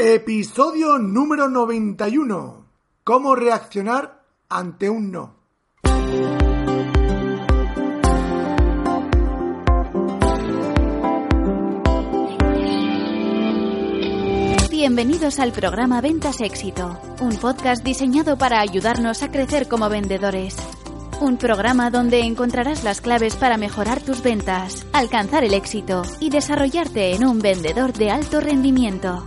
Episodio número 91. ¿Cómo reaccionar ante un no? Bienvenidos al programa Ventas Éxito, un podcast diseñado para ayudarnos a crecer como vendedores. Un programa donde encontrarás las claves para mejorar tus ventas, alcanzar el éxito y desarrollarte en un vendedor de alto rendimiento.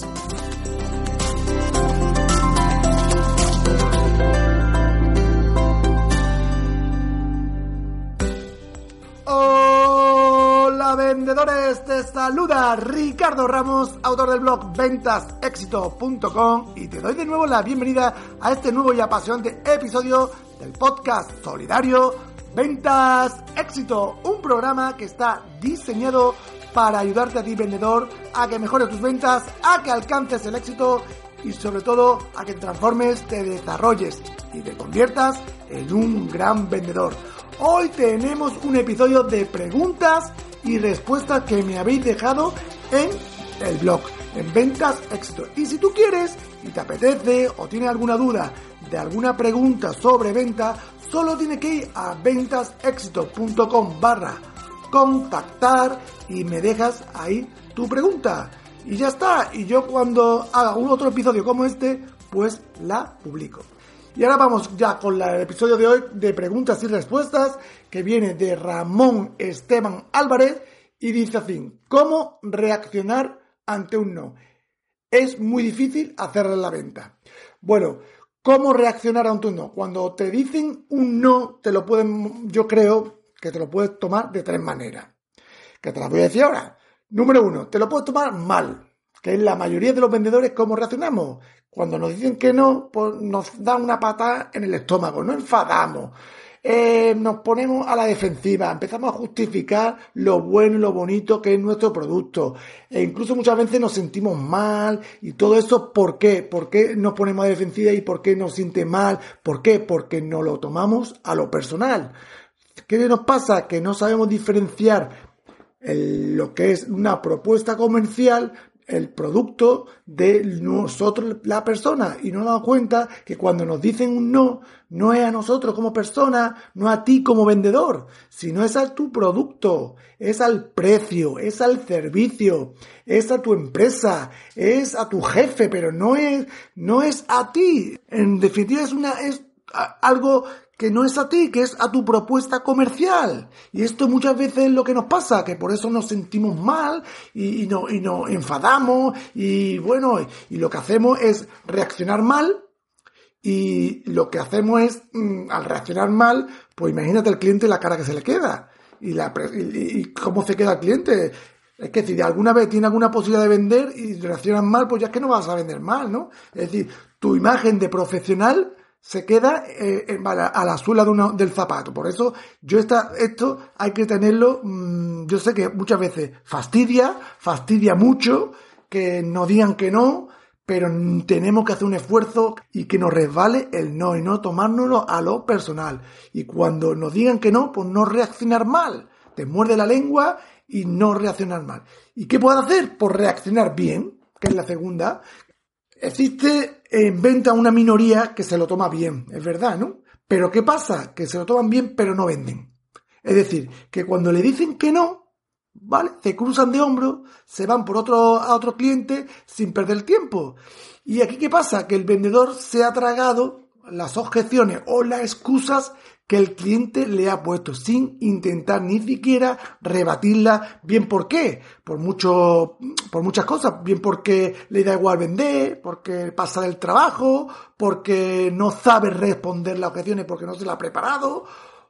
Vendedores, te saluda Ricardo Ramos, autor del blog ventasexito.com y te doy de nuevo la bienvenida a este nuevo y apasionante episodio del podcast solidario Ventas Éxito, un programa que está diseñado para ayudarte a ti vendedor a que mejores tus ventas, a que alcances el éxito y sobre todo a que te transformes, te desarrolles y te conviertas en un gran vendedor. Hoy tenemos un episodio de preguntas y respuestas que me habéis dejado en el blog, en Ventas Éxito. Y si tú quieres y te apetece o tienes alguna duda de alguna pregunta sobre venta, solo tienes que ir a ventasexito.com barra contactar y me dejas ahí tu pregunta. Y ya está. Y yo cuando haga un otro episodio como este, pues la publico. Y ahora vamos ya con el episodio de hoy de preguntas y respuestas que viene de Ramón Esteban Álvarez y dice así, ¿cómo reaccionar ante un no? Es muy difícil hacerle la venta. Bueno, ¿cómo reaccionar ante un no? Cuando te dicen un no, te lo pueden, yo creo que te lo puedes tomar de tres maneras. Que te las voy a decir ahora. Número uno, te lo puedes tomar mal, que en la mayoría de los vendedores, ¿cómo reaccionamos? Cuando nos dicen que no, pues nos da una patada en el estómago, no enfadamos. Eh, nos ponemos a la defensiva, empezamos a justificar lo bueno y lo bonito que es nuestro producto. E incluso muchas veces nos sentimos mal y todo eso, ¿por qué? ¿Por qué nos ponemos a la defensiva y por qué nos siente mal? ¿Por qué? Porque no lo tomamos a lo personal. ¿Qué nos pasa? Que no sabemos diferenciar lo que es una propuesta comercial el producto de nosotros, la persona, y no damos cuenta que cuando nos dicen un no, no es a nosotros como persona, no a ti como vendedor, sino es a tu producto, es al precio, es al servicio, es a tu empresa, es a tu jefe, pero no es, no es a ti. En definitiva es una, es algo que no es a ti, que es a tu propuesta comercial. Y esto muchas veces es lo que nos pasa, que por eso nos sentimos mal y, no, y nos enfadamos y bueno, y lo que hacemos es reaccionar mal y lo que hacemos es, mm, al reaccionar mal, pues imagínate el cliente la cara que se le queda y, la, y, cómo se queda el cliente. Es que si alguna vez tiene alguna posibilidad de vender y reaccionas mal, pues ya es que no vas a vender mal, ¿no? Es decir, tu imagen de profesional se queda eh, a la suela de uno, del zapato. Por eso yo esta, esto hay que tenerlo, mm, yo sé que muchas veces fastidia, fastidia mucho, que nos digan que no, pero tenemos que hacer un esfuerzo y que nos resbale el no y no tomárnoslo a lo personal. Y cuando nos digan que no, pues no reaccionar mal. Te muerde la lengua y no reaccionar mal. ¿Y qué puedo hacer? Pues reaccionar bien, que es la segunda, Existe en venta una minoría que se lo toma bien, es verdad, ¿no? Pero ¿qué pasa? Que se lo toman bien pero no venden. Es decir, que cuando le dicen que no, ¿vale? Se cruzan de hombros, se van por otro, a otro cliente sin perder tiempo. Y aquí ¿qué pasa? Que el vendedor se ha tragado las objeciones o las excusas que el cliente le ha puesto sin intentar ni siquiera rebatirla. Bien, ¿por qué? Por mucho, por muchas cosas. Bien porque le da igual vender, porque pasa del trabajo, porque no sabe responder las objeciones porque no se la ha preparado,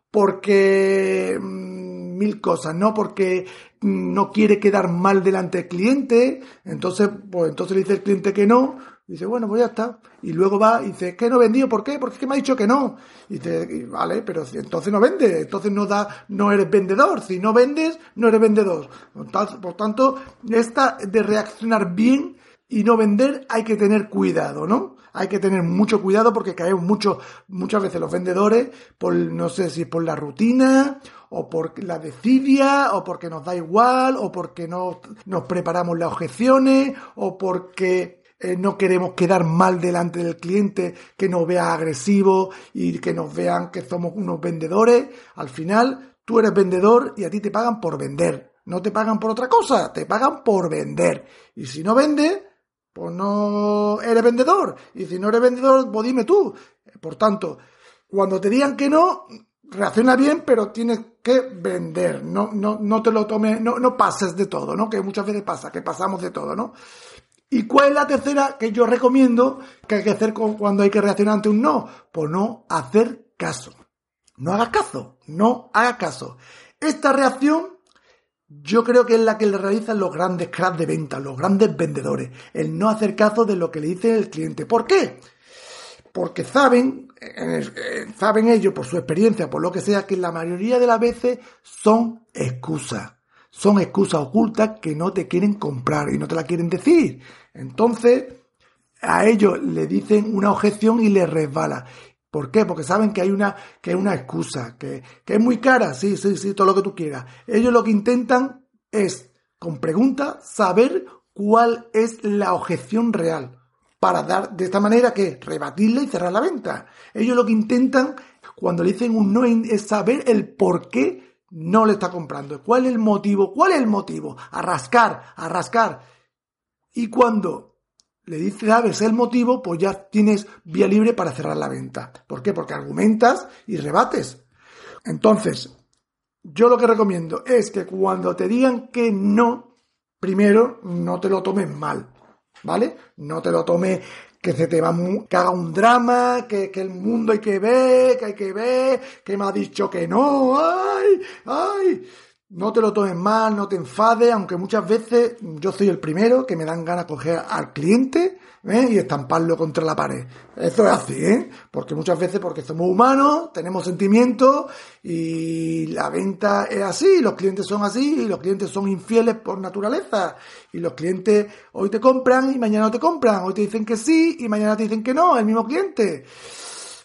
porque mm, mil cosas, ¿no? Porque mm, no quiere quedar mal delante del cliente, entonces, pues entonces le dice el cliente que no, dice, bueno, pues ya está. Y luego va y dice, ¿qué no vendido? ¿Por qué? Porque me ha dicho que no. Y dice, vale, pero entonces no vende, entonces no da, no eres vendedor. Si no vendes, no eres vendedor. Por tanto, esta de reaccionar bien y no vender hay que tener cuidado, ¿no? Hay que tener mucho cuidado porque caemos mucho, muchas veces los vendedores por, no sé si por la rutina o por la desidia o porque nos da igual o porque no nos preparamos las objeciones o porque eh, no queremos quedar mal delante del cliente, que nos vea agresivo y que nos vean que somos unos vendedores. Al final, tú eres vendedor y a ti te pagan por vender. No te pagan por otra cosa, te pagan por vender. Y si no vendes, pues no eres vendedor. Y si no eres vendedor, pues dime tú. Por tanto, cuando te digan que no, reacciona bien, pero tienes que vender. No, no, no te lo tomes, no, no pases de todo, ¿no? Que muchas veces pasa, que pasamos de todo, ¿no? ¿Y cuál es la tercera que yo recomiendo que hay que hacer cuando hay que reaccionar ante un no? Pues no hacer caso. No hagas caso, no hagas caso. Esta reacción yo creo que es la que le realizan los grandes cracks de venta, los grandes vendedores, el no hacer caso de lo que le dice el cliente. ¿Por qué? Porque saben, eh, saben ellos por su experiencia, por lo que sea, que la mayoría de las veces son excusas. Son excusas ocultas que no te quieren comprar y no te la quieren decir. Entonces, a ellos le dicen una objeción y les resbala. ¿Por qué? Porque saben que hay una, que es una excusa, que, que es muy cara, sí, sí, sí, todo lo que tú quieras. Ellos lo que intentan es, con preguntas, saber cuál es la objeción real. Para dar de esta manera que rebatirla y cerrar la venta. Ellos lo que intentan, cuando le dicen un no, es saber el por qué no le está comprando. ¿Cuál es el motivo? ¿Cuál es el motivo? A rascar, a rascar. Y cuando le dices, sabes el motivo, pues ya tienes vía libre para cerrar la venta. ¿Por qué? Porque argumentas y rebates. Entonces, yo lo que recomiendo es que cuando te digan que no, primero no te lo tomes mal, ¿vale? No te lo tomes que se te va que haga un drama, que, que el mundo hay que ver, que hay que ver, que me ha dicho que no, ay, ay. No te lo tomes mal, no te enfades, aunque muchas veces yo soy el primero que me dan ganas de coger al cliente ¿eh? y estamparlo contra la pared. Eso es así, ¿eh? Porque muchas veces, porque somos humanos, tenemos sentimientos y la venta es así, los clientes son así y los clientes son infieles por naturaleza. Y los clientes hoy te compran y mañana no te compran, hoy te dicen que sí y mañana te dicen que no, el mismo cliente.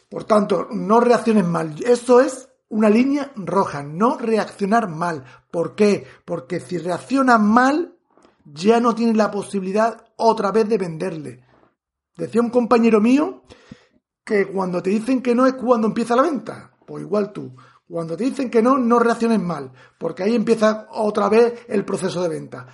Por tanto, no reacciones mal. Eso es una línea roja, no reaccionar mal. ¿Por qué? Porque si reaccionas mal, ya no tienes la posibilidad otra vez de venderle. Decía un compañero mío que cuando te dicen que no es cuando empieza la venta. Pues igual tú. Cuando te dicen que no, no reacciones mal, porque ahí empieza otra vez el proceso de venta.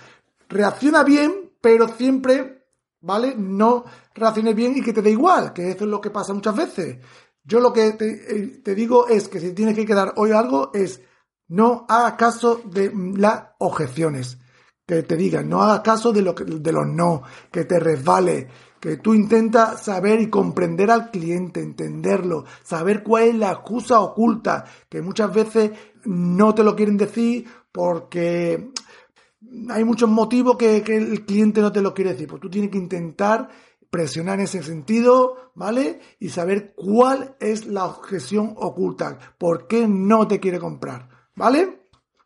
Reacciona bien, pero siempre, ¿vale? No reacciones bien y que te dé igual, que eso es lo que pasa muchas veces. Yo lo que eh, te, digo es que si tienes que quedar hoy algo es no haga caso de las objeciones. Que te digan, no haga caso de, lo de los no, que te resbale, que tú intentas saber y comprender al cliente, entenderlo, saber cuál es la excusa oculta, que muchas veces no te lo quieren decir porque hay muchos motivos que, que el cliente no te lo quiere decir. Pues tú tienes que intentar presionar en ese sentido, ¿vale? Y saber cuál es la objeción oculta, por qué no te quiere comprar, ¿vale?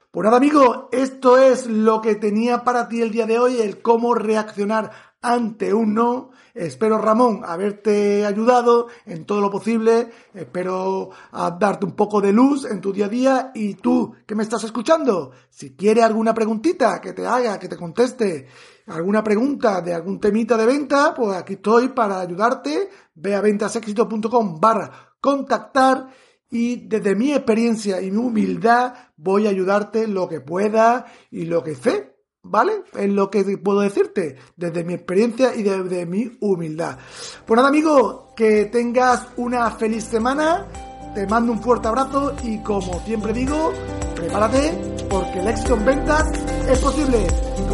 Pues nada, amigo, esto es lo que tenía para ti el día de hoy, el cómo reaccionar ante un no. Espero, Ramón, haberte ayudado en todo lo posible. Espero darte un poco de luz en tu día a día. Y tú, que me estás escuchando, si quieres alguna preguntita que te haga, que te conteste, alguna pregunta de algún temita de venta, pues aquí estoy para ayudarte. Ve a ventasexito.com barra contactar y desde mi experiencia y mi humildad voy a ayudarte lo que pueda y lo que sé ¿Vale? Es lo que puedo decirte desde mi experiencia y desde mi humildad. Pues nada, amigo, que tengas una feliz semana. te mando un fuerte abrazo y como siempre digo, prepárate porque el éxito en ventas es posible.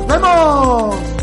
¡Nos vemos!